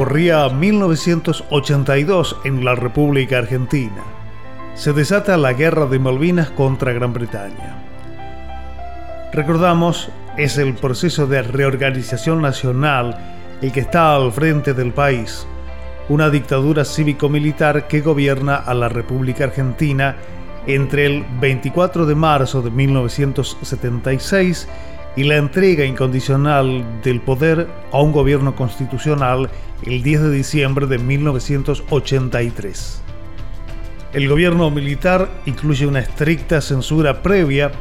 Corría 1982 en la República Argentina. Se desata la guerra de Malvinas contra Gran Bretaña. Recordamos, es el proceso de reorganización nacional el que está al frente del país, una dictadura cívico-militar que gobierna a la República Argentina entre el 24 de marzo de 1976 y la entrega incondicional del poder a un gobierno constitucional el 10 de diciembre de 1983. El gobierno militar incluye una estricta censura previa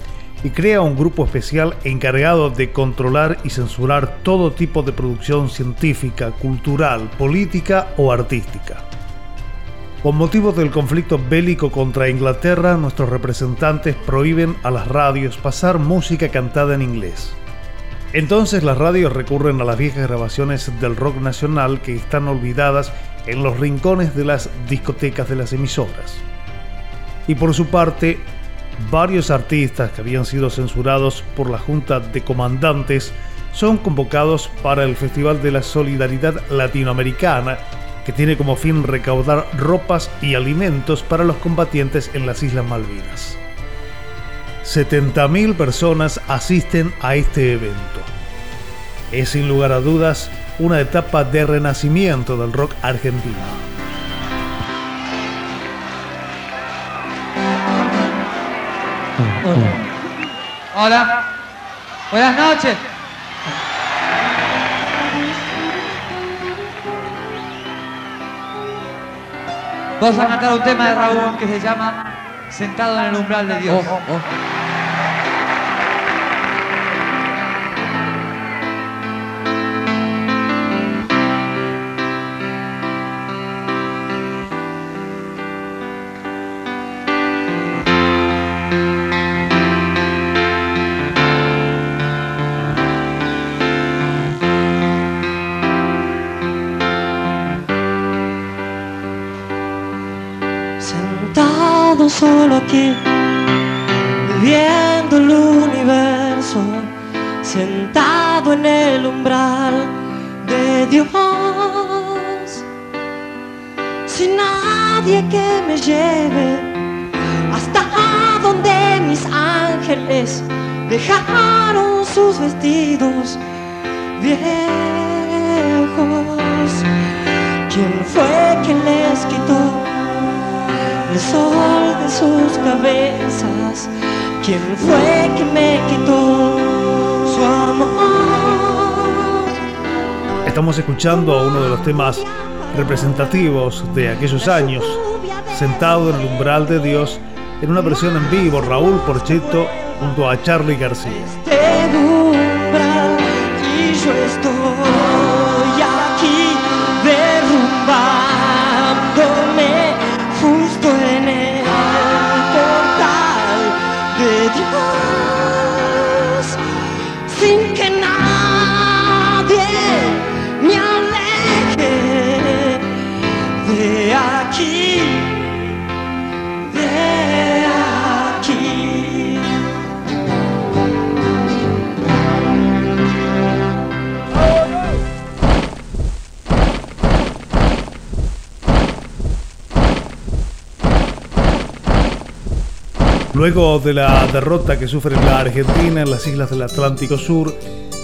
y crea un grupo especial encargado de controlar y censurar todo tipo de producción científica, cultural, política o artística. Con motivo del conflicto bélico contra Inglaterra, nuestros representantes prohíben a las radios pasar música cantada en inglés. Entonces las radios recurren a las viejas grabaciones del rock nacional que están olvidadas en los rincones de las discotecas de las emisoras. Y por su parte, varios artistas que habían sido censurados por la Junta de Comandantes son convocados para el Festival de la Solidaridad Latinoamericana que tiene como fin recaudar ropas y alimentos para los combatientes en las Islas Malvinas. 70.000 personas asisten a este evento. Es sin lugar a dudas una etapa de renacimiento del rock argentino. Hola. Buenas noches. Vamos a cantar un tema de Raúl que se llama Sentado en el umbral de Dios. Solo aquí, viendo el universo, sentado en el umbral de Dios, sin nadie que me lleve hasta donde mis ángeles dejaron sus vestidos viejos. ¿Quién fue quien les quitó el sol de sus cabezas? ¿Quién fue me quitó su amor? Estamos escuchando uno de los temas representativos de aquellos años, sentado en el umbral de Dios, en una versión en vivo, Raúl Porchetto junto a Charlie García. De Luego de la derrota que sufre la Argentina en las islas del Atlántico Sur,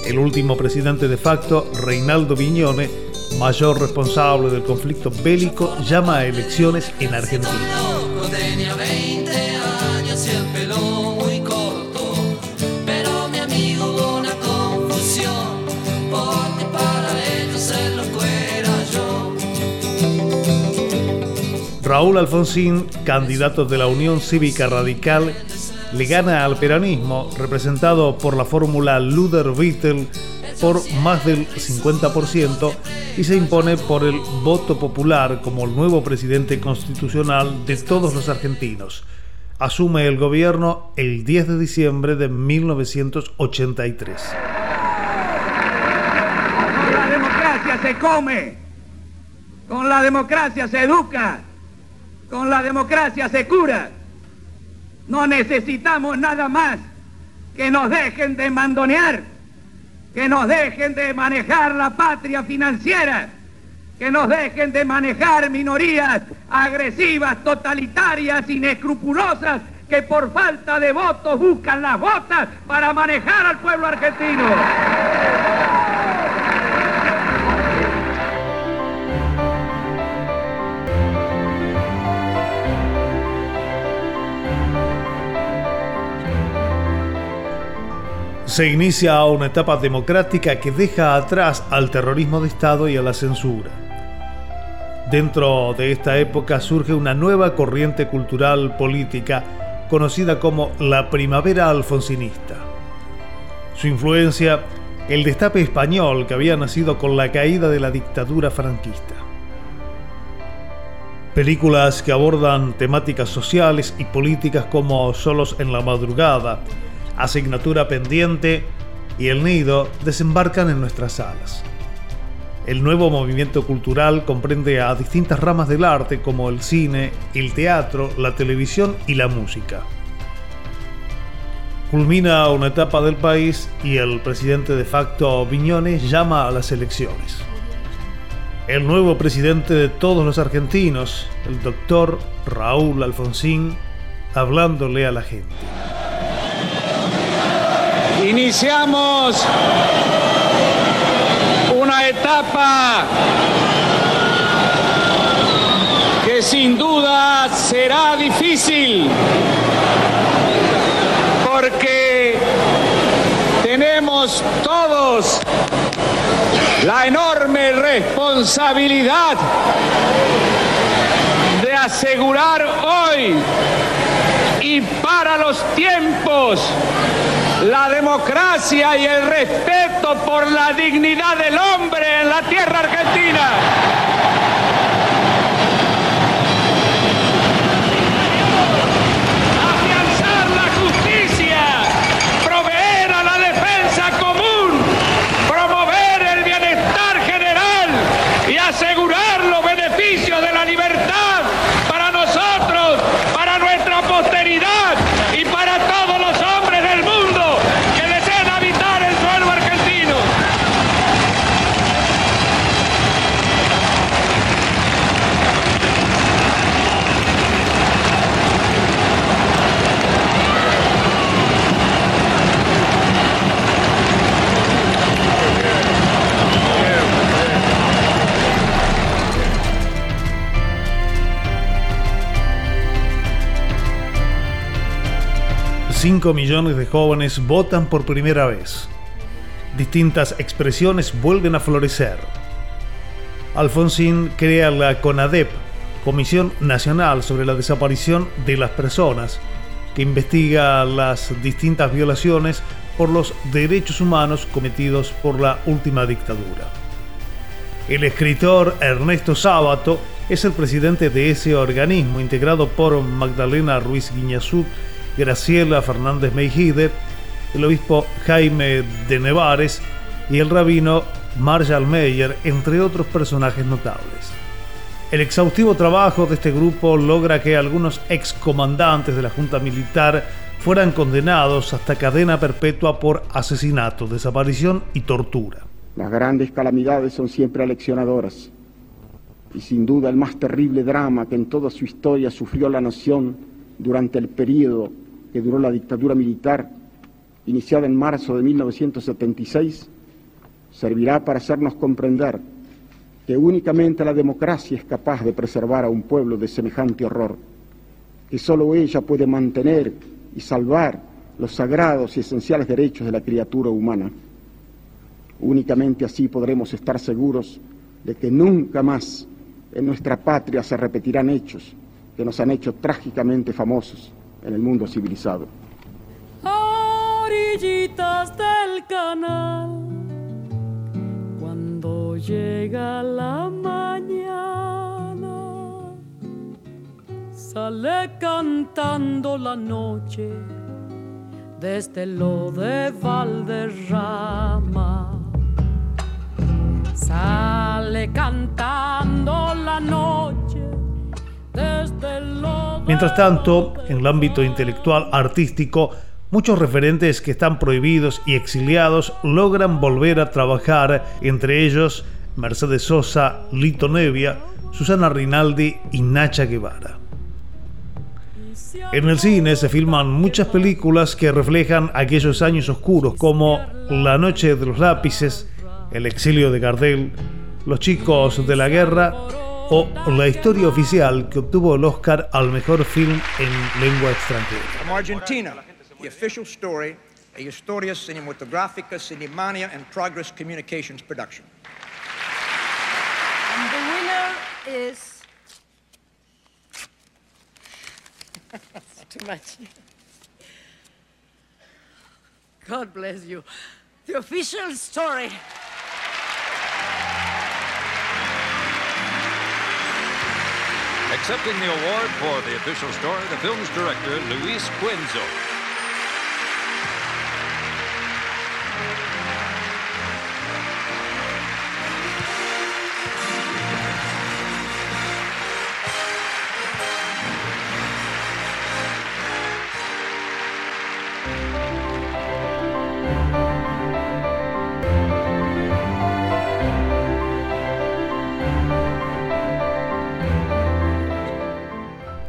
el último presidente de facto, Reinaldo Viñone, mayor responsable del conflicto bélico, llama a elecciones en Argentina. Raúl Alfonsín, candidato de la Unión Cívica Radical, le gana al peronismo, representado por la fórmula Luder-Vittel, por más del 50% y se impone por el voto popular como el nuevo presidente constitucional de todos los argentinos. Asume el gobierno el 10 de diciembre de 1983. Con la democracia se come, con la democracia se educa, con la democracia se cura. No necesitamos nada más que nos dejen de mandonear, que nos dejen de manejar la patria financiera, que nos dejen de manejar minorías agresivas, totalitarias, inescrupulosas, que por falta de votos buscan las botas para manejar al pueblo argentino. Se inicia una etapa democrática que deja atrás al terrorismo de Estado y a la censura. Dentro de esta época surge una nueva corriente cultural política conocida como la primavera alfonsinista. Su influencia, el destape español que había nacido con la caída de la dictadura franquista. Películas que abordan temáticas sociales y políticas como Solos en la madrugada, Asignatura pendiente y El nido desembarcan en nuestras salas. El nuevo movimiento cultural comprende a distintas ramas del arte como el cine, el teatro, la televisión y la música. Culmina una etapa del país y el presidente de facto Viñones llama a las elecciones. El nuevo presidente de todos los argentinos, el doctor Raúl Alfonsín, hablándole a la gente. Iniciamos una etapa que sin duda será difícil porque tenemos todos la enorme responsabilidad de asegurar hoy y para los tiempos la democracia y el respeto por la dignidad del hombre en la tierra argentina. 5 millones de jóvenes votan por primera vez. Distintas expresiones vuelven a florecer. Alfonsín crea la CONADEP, Comisión Nacional sobre la Desaparición de las Personas, que investiga las distintas violaciones por los derechos humanos cometidos por la última dictadura. El escritor Ernesto Sábato es el presidente de ese organismo integrado por Magdalena Ruiz Guiñazú Graciela Fernández Meijide, el obispo Jaime de Nevares y el rabino Marshall Meyer, entre otros personajes notables. El exhaustivo trabajo de este grupo logra que algunos excomandantes de la Junta Militar fueran condenados hasta cadena perpetua por asesinato, desaparición y tortura. Las grandes calamidades son siempre aleccionadoras y sin duda el más terrible drama que en toda su historia sufrió la nación durante el periodo que duró la dictadura militar, iniciada en marzo de 1976, servirá para hacernos comprender que únicamente la democracia es capaz de preservar a un pueblo de semejante horror, que sólo ella puede mantener y salvar los sagrados y esenciales derechos de la criatura humana. Únicamente así podremos estar seguros de que nunca más en nuestra patria se repetirán hechos que nos han hecho trágicamente famosos en el mundo civilizado. orillitas del canal, cuando llega la mañana, sale cantando la noche desde lo de Valderrama. Sale cantando la noche desde lo Mientras tanto, en el ámbito intelectual artístico, muchos referentes que están prohibidos y exiliados logran volver a trabajar, entre ellos Mercedes Sosa, Lito Nevia, Susana Rinaldi y Nacha Guevara. En el cine se filman muchas películas que reflejan aquellos años oscuros como La noche de los lápices, El exilio de Gardel, Los chicos de la guerra o La historia oficial que obtuvo el Oscar al mejor film en lengua extranjera. From Argentina, the official story, a Historia Cinematográfica Cinemania and Progress Communications production. And the winner is. Too much. God bless you. The official story. Accepting the award for the official story, the film's director, Luis Cuenzo.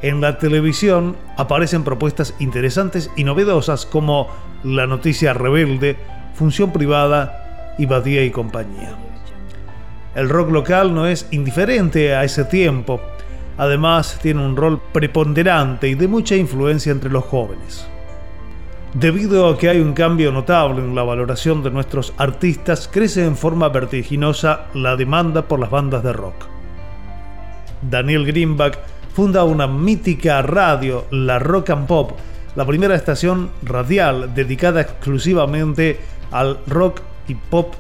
En la televisión aparecen propuestas interesantes y novedosas como La Noticia Rebelde, Función Privada y Badía y Compañía. El rock local no es indiferente a ese tiempo, además tiene un rol preponderante y de mucha influencia entre los jóvenes. Debido a que hay un cambio notable en la valoración de nuestros artistas, crece en forma vertiginosa la demanda por las bandas de rock. Daniel Greenback funda una mítica radio, la Rock and Pop, la primera estación radial dedicada exclusivamente al rock y pop,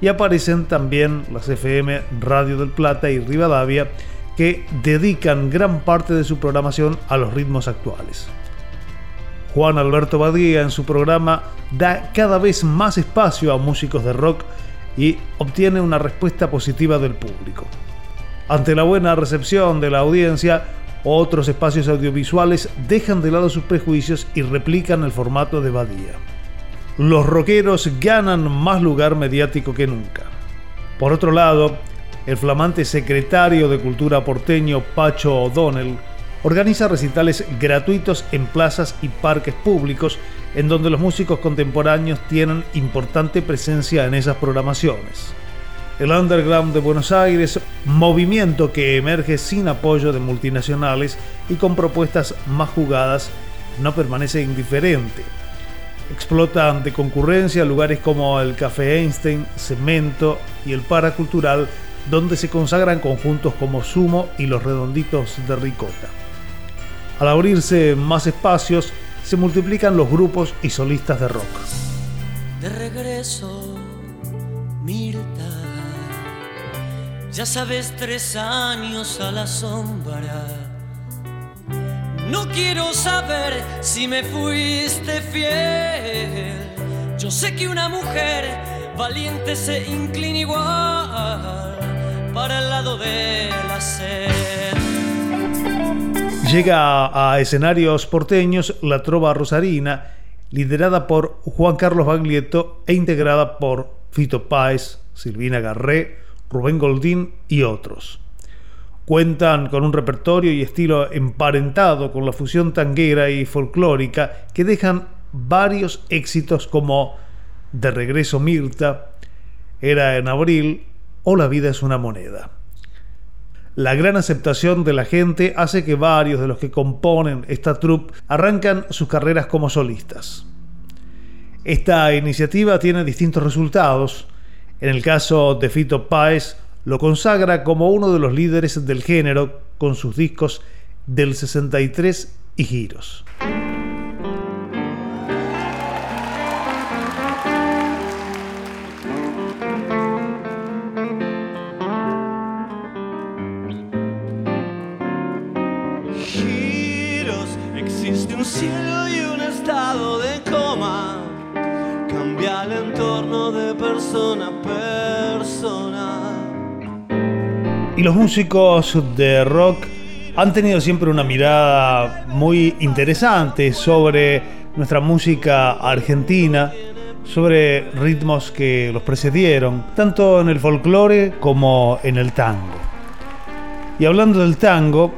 y aparecen también las FM Radio del Plata y Rivadavia, que dedican gran parte de su programación a los ritmos actuales. Juan Alberto Badía en su programa da cada vez más espacio a músicos de rock y obtiene una respuesta positiva del público. Ante la buena recepción de la audiencia, otros espacios audiovisuales dejan de lado sus prejuicios y replican el formato de Badía. Los rockeros ganan más lugar mediático que nunca. Por otro lado, el flamante secretario de Cultura porteño Pacho O'Donnell organiza recitales gratuitos en plazas y parques públicos en donde los músicos contemporáneos tienen importante presencia en esas programaciones. El underground de Buenos Aires, movimiento que emerge sin apoyo de multinacionales y con propuestas más jugadas, no permanece indiferente. Explota ante concurrencia lugares como el Café Einstein, Cemento y el Paracultural, donde se consagran conjuntos como Sumo y Los Redonditos de Ricota. Al abrirse más espacios, se multiplican los grupos y solistas de rock. De regreso, Mirta, ya sabes, tres años a la sombra. No quiero saber si me fuiste fiel. Yo sé que una mujer valiente se inclina igual para el lado de la sed. Llega a escenarios porteños la Trova Rosarina, liderada por Juan Carlos Baglietto e integrada por Fito Páez, Silvina Garré, Rubén Goldín y otros. Cuentan con un repertorio y estilo emparentado con la fusión tanguera y folclórica que dejan varios éxitos como De regreso Mirta, Era en abril o La vida es una moneda. La gran aceptación de la gente hace que varios de los que componen esta troupe arrancan sus carreras como solistas. Esta iniciativa tiene distintos resultados. En el caso de Fito Páez, lo consagra como uno de los líderes del género con sus discos del 63 y giros. Y los músicos de rock han tenido siempre una mirada muy interesante sobre nuestra música argentina, sobre ritmos que los precedieron, tanto en el folclore como en el tango. Y hablando del tango,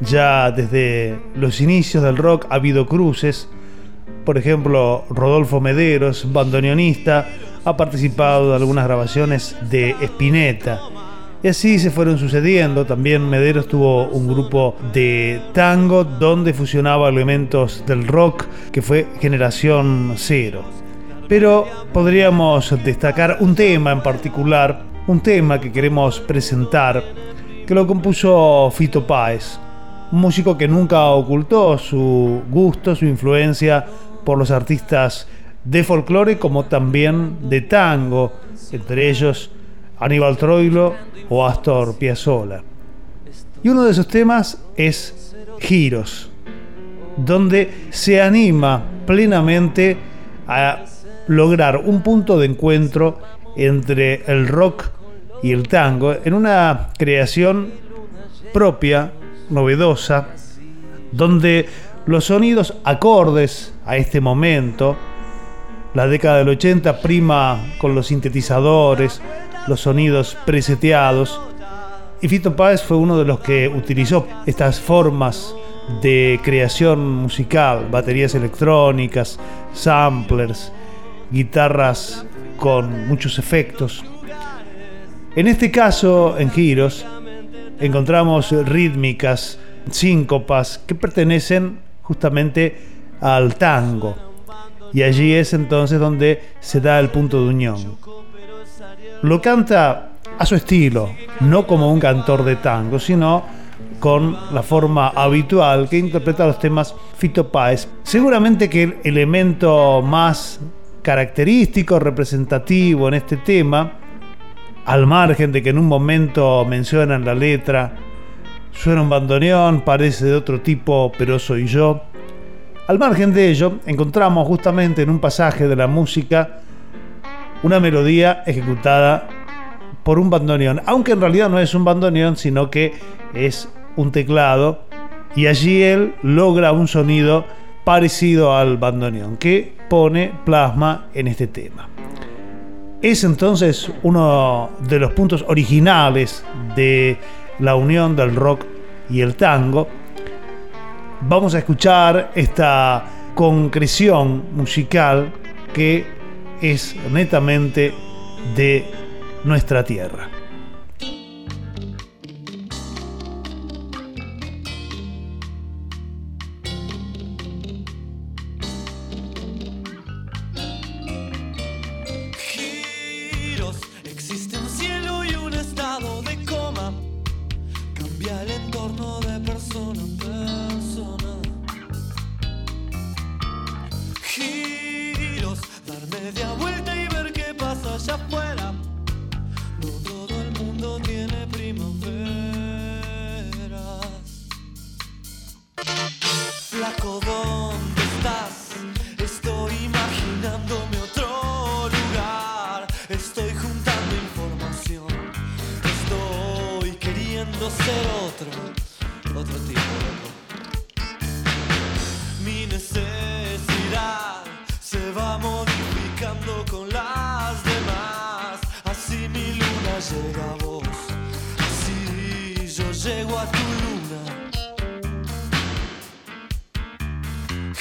ya desde los inicios del rock ha habido cruces. Por ejemplo, Rodolfo Mederos, bandoneonista, ha participado de algunas grabaciones de Spinetta. Y así se fueron sucediendo. También Mederos tuvo un grupo de tango donde fusionaba elementos del rock que fue Generación Cero. Pero podríamos destacar un tema en particular, un tema que queremos presentar, que lo compuso Fito Páez, un músico que nunca ocultó su gusto, su influencia por los artistas de folclore como también de tango, entre ellos Aníbal Troilo o Astor Piazzolla. Y uno de esos temas es Giros, donde se anima plenamente a lograr un punto de encuentro entre el rock y el tango en una creación propia, novedosa, donde los sonidos acordes a este momento, la década del 80 prima con los sintetizadores, los sonidos preseteados, y Fito Páez fue uno de los que utilizó estas formas de creación musical, baterías electrónicas, samplers, guitarras con muchos efectos. En este caso, en giros, encontramos rítmicas, síncopas que pertenecen justamente al tango. Y allí es entonces donde se da el punto de unión. Lo canta a su estilo, no como un cantor de tango, sino con la forma habitual que interpreta los temas Fito Páez. Seguramente que el elemento más característico, representativo en este tema, al margen de que en un momento mencionan la letra, suena un bandoneón, parece de otro tipo, pero soy yo. Al margen de ello, encontramos justamente en un pasaje de la música una melodía ejecutada por un bandoneón, aunque en realidad no es un bandoneón, sino que es un teclado, y allí él logra un sonido parecido al bandoneón que pone plasma en este tema. Es entonces uno de los puntos originales de la unión del rock y el tango. Vamos a escuchar esta concreción musical que es netamente de nuestra tierra.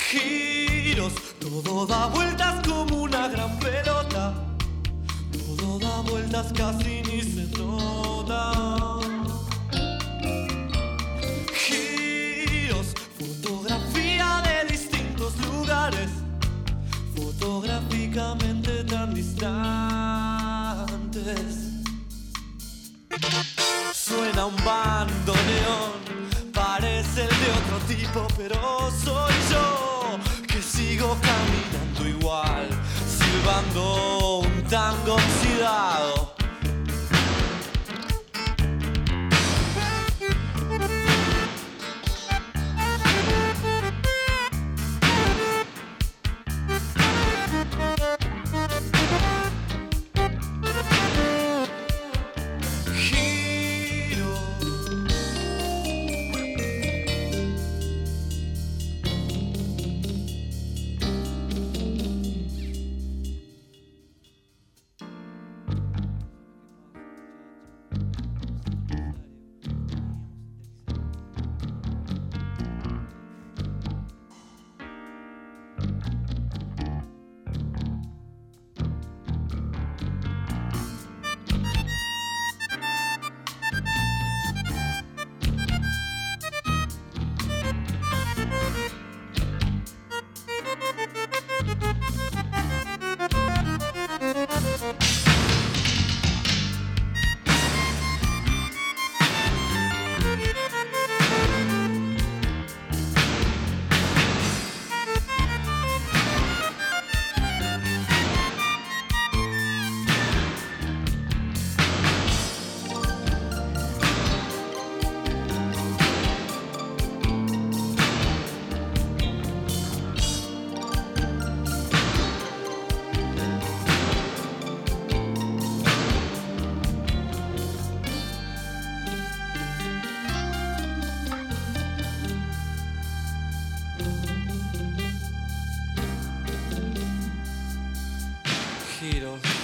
giros, todo da vueltas como una gran pelota, todo da vueltas casi ni se nota. Giros, fotografía de distintos lugares, fotográficamente tan distantes. Suena un bandoneón, parece el de otro tipo, pero soy sigo caminando igual, silbando un tango. giros.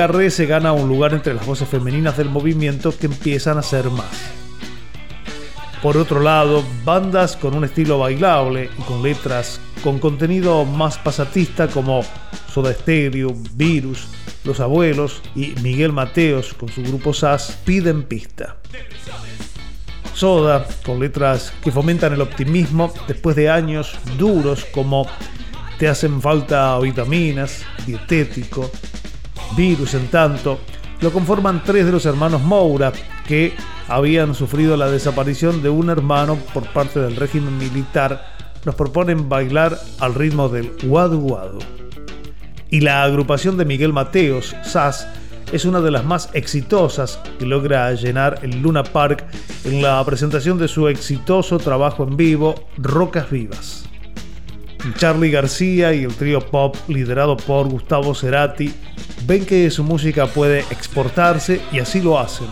Silvina Garré se gana un lugar entre las voces femeninas del movimiento que empiezan a ser más. Por otro lado, bandas con un estilo bailable y con letras con contenido más pasatista como Soda Stereo, Virus, Los Abuelos y Miguel Mateos con su grupo SAS piden pista. Soda, con letras que fomentan el optimismo después de años duros como Te hacen falta vitaminas, dietético, virus en tanto, lo conforman tres de los hermanos Moura que habían sufrido la desaparición de un hermano por parte del régimen militar, nos proponen bailar al ritmo del guadu guadu. Y la agrupación de Miguel Mateos, SAS, es una de las más exitosas que logra llenar el Luna Park en la presentación de su exitoso trabajo en vivo Rocas Vivas. Charlie García y el trío pop liderado por Gustavo Cerati ven que su música puede exportarse y así lo hacen.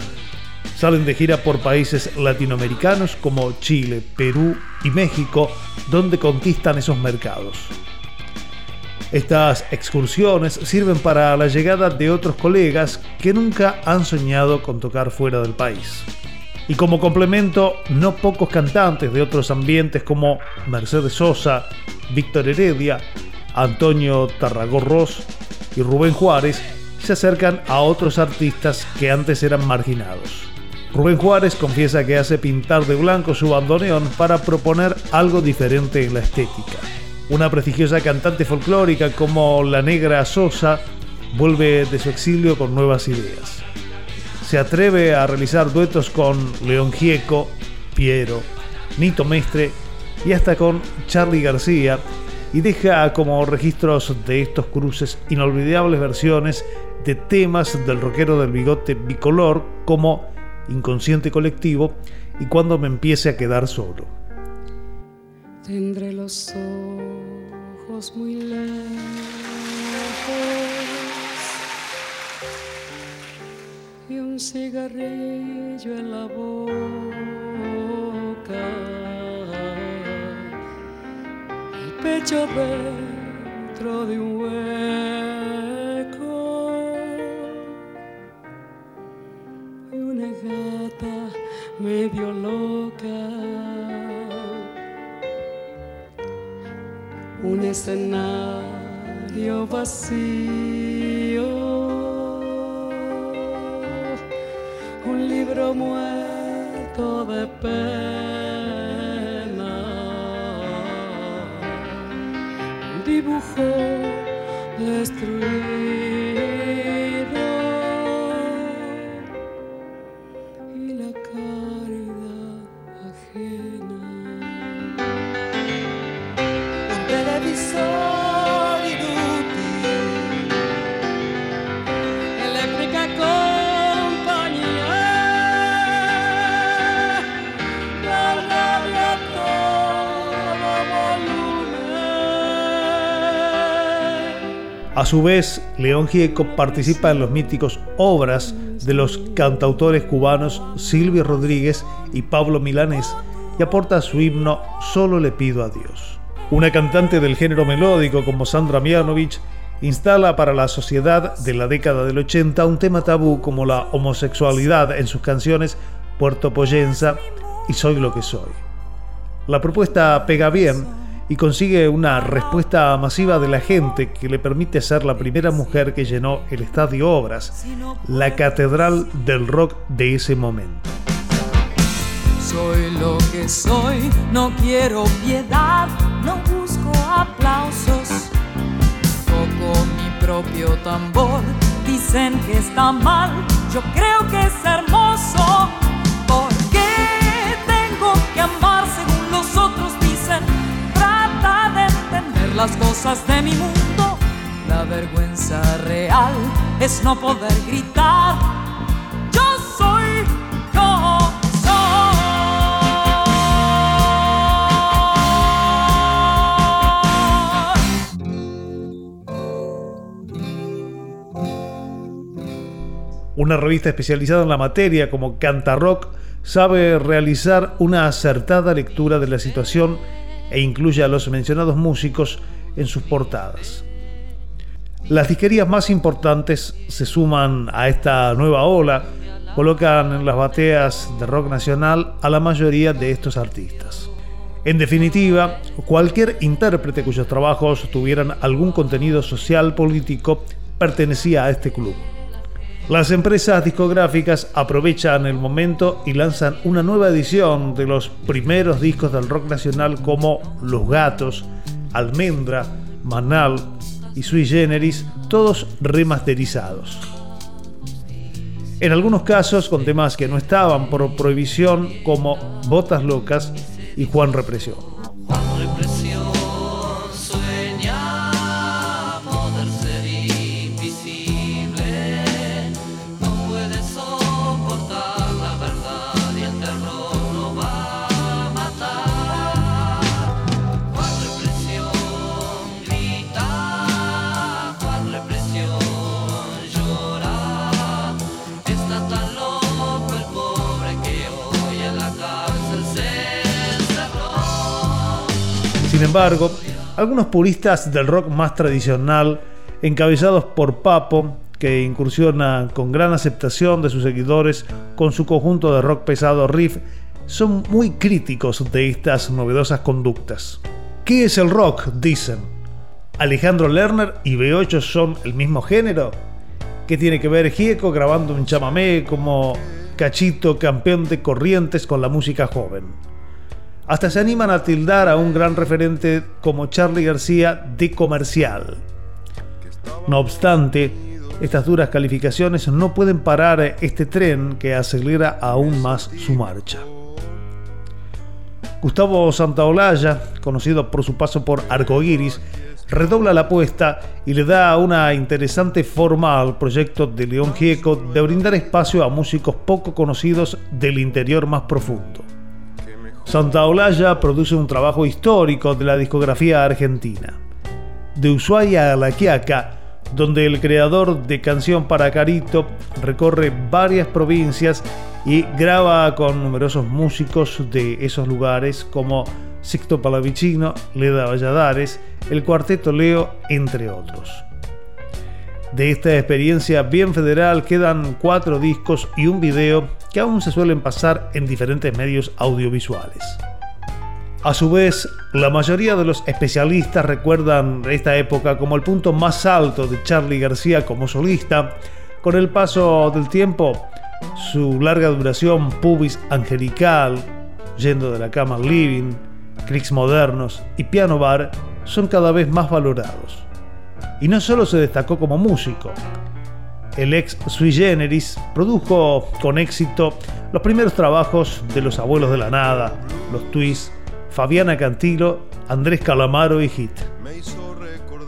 Salen de gira por países latinoamericanos como Chile, Perú y México, donde conquistan esos mercados. Estas excursiones sirven para la llegada de otros colegas que nunca han soñado con tocar fuera del país. Y como complemento, no pocos cantantes de otros ambientes como Mercedes Sosa, Víctor Heredia, Antonio Tarragorros y Rubén Juárez se acercan a otros artistas que antes eran marginados. Rubén Juárez confiesa que hace pintar de blanco su bandoneón para proponer algo diferente en la estética. Una prestigiosa cantante folclórica como la Negra Sosa vuelve de su exilio con nuevas ideas. Se atreve a realizar duetos con León Gieco, Piero, Nito Mestre y hasta con Charlie García y deja como registros de estos cruces inolvidables versiones de temas del rockero del bigote bicolor como Inconsciente Colectivo y Cuando me empiece a quedar solo. Tendré los ojos muy lejos y un cigarrillo en la boca. Pecho dentro de un hueco y una gata medio loca. un escenario vacío, un libro muerto de pena, dibujo destruido. A su vez, León Gieco participa en los míticos obras de los cantautores cubanos Silvio Rodríguez y Pablo Milanés y aporta su himno Solo le pido a Dios. Una cantante del género melódico como Sandra Mianovich instala para la sociedad de la década del 80 un tema tabú como la homosexualidad en sus canciones Puerto Poyenza y Soy lo que soy. La propuesta pega bien y consigue una respuesta masiva de la gente que le permite ser la primera mujer que llenó el Estadio Obras, la catedral del rock de ese momento. Soy lo que soy, no quiero piedad, no busco aplausos. Toco mi propio tambor, dicen que está mal, yo creo que es hermoso. Las cosas de mi mundo. La vergüenza real es no poder gritar. Yo soy yo. Una revista especializada en la materia como Canta Rock sabe realizar una acertada lectura de la situación e incluye a los mencionados músicos en sus portadas. Las disquerías más importantes se suman a esta nueva ola, colocan en las bateas de rock nacional a la mayoría de estos artistas. En definitiva, cualquier intérprete cuyos trabajos tuvieran algún contenido social político pertenecía a este club. Las empresas discográficas aprovechan el momento y lanzan una nueva edición de los primeros discos del rock nacional como Los Gatos, Almendra, Manal y Sui Generis, todos remasterizados. En algunos casos con temas que no estaban por prohibición como Botas Locas y Juan Represión. Sin embargo, algunos puristas del rock más tradicional, encabezados por Papo, que incursiona con gran aceptación de sus seguidores con su conjunto de rock pesado Riff, son muy críticos de estas novedosas conductas. ¿Qué es el rock? dicen. ¿Alejandro Lerner y B8 son el mismo género? ¿Qué tiene que ver Gieco grabando un chamamé como Cachito, campeón de corrientes con la música joven? Hasta se animan a tildar a un gran referente como Charlie García de comercial. No obstante, estas duras calificaciones no pueden parar este tren que acelera aún más su marcha. Gustavo Santaolalla, conocido por su paso por Arcoiris, redobla la apuesta y le da una interesante forma al proyecto de León Gieco de brindar espacio a músicos poco conocidos del interior más profundo. Santa Olalla produce un trabajo histórico de la discografía argentina. De Ushuaia a La Quiaca, donde el creador de Canción para Carito recorre varias provincias y graba con numerosos músicos de esos lugares como Sixto Palavicino, Leda Valladares, el Cuarteto Leo, entre otros. De esta experiencia bien federal quedan cuatro discos y un video que aún se suelen pasar en diferentes medios audiovisuales. A su vez, la mayoría de los especialistas recuerdan esta época como el punto más alto de Charlie García como solista. Con el paso del tiempo, su larga duración pubis angelical, yendo de la cama living, clics modernos y piano bar son cada vez más valorados. Y no solo se destacó como músico, el ex sui generis produjo con éxito los primeros trabajos de los abuelos de la nada, los twists, Fabiana Cantilo, Andrés Calamaro y Hit.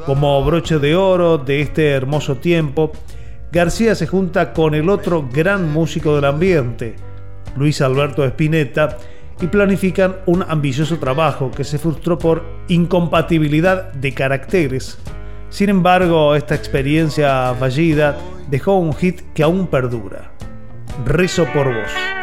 Como broche de oro de este hermoso tiempo, García se junta con el otro gran músico del ambiente, Luis Alberto Spinetta, y planifican un ambicioso trabajo que se frustró por incompatibilidad de caracteres sin embargo, esta experiencia fallida dejó un hit que aún perdura. Rezo por vos.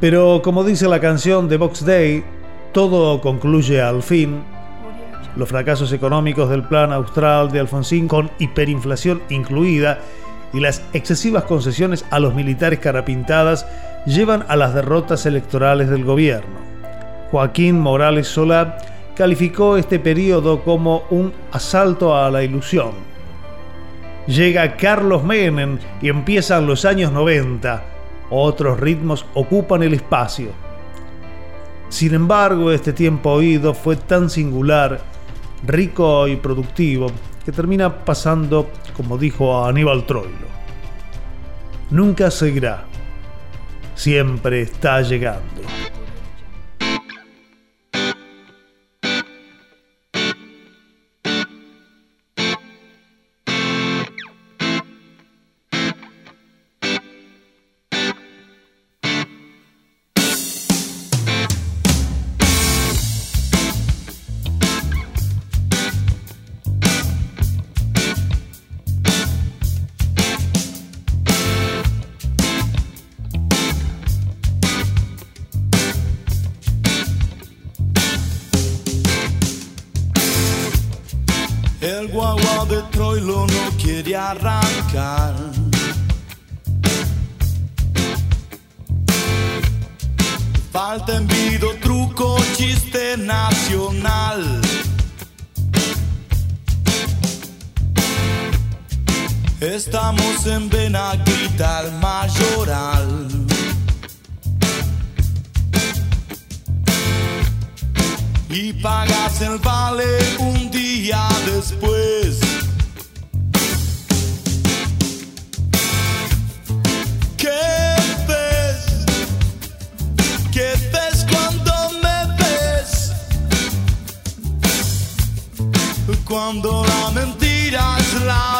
Pero como dice la canción de Box Day, todo concluye al fin Los fracasos económicos del plan austral de Alfonsín con hiperinflación incluida y las excesivas concesiones a los militares carapintadas llevan a las derrotas electorales del gobierno. Joaquín Morales Solá calificó este periodo como un asalto a la ilusión. Llega Carlos Menem y empiezan los años 90. Otros ritmos ocupan el espacio. Sin embargo, este tiempo oído fue tan singular, rico y productivo, que termina pasando, como dijo Aníbal Troilo. Nunca seguirá, siempre está llegando. guagua de Troilo no quiere arrancar. Falta envido, truco, chiste nacional. Estamos en Benaguita, el mayoral. Y pagas el vale un después. ¿Qué ves? ¿Qué ves cuando me ves? Cuando la mentira es la.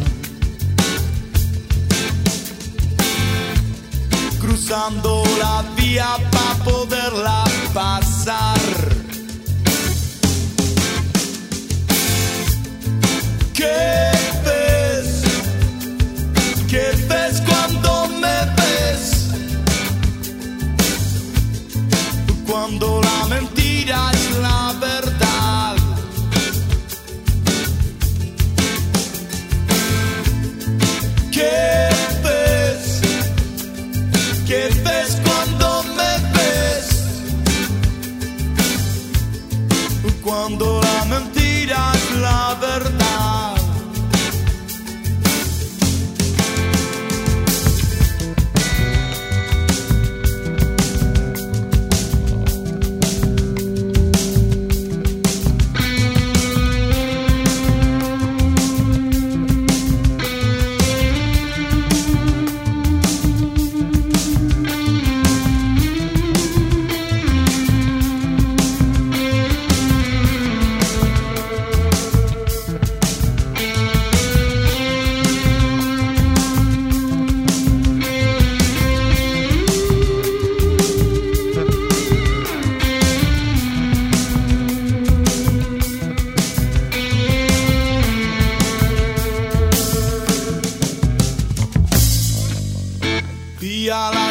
Cruzando la vía para poderla pasar. ¿Qué ves? ¿Qué ves cuando me ves? Cuando la mentira es la verdad. cuando la mentira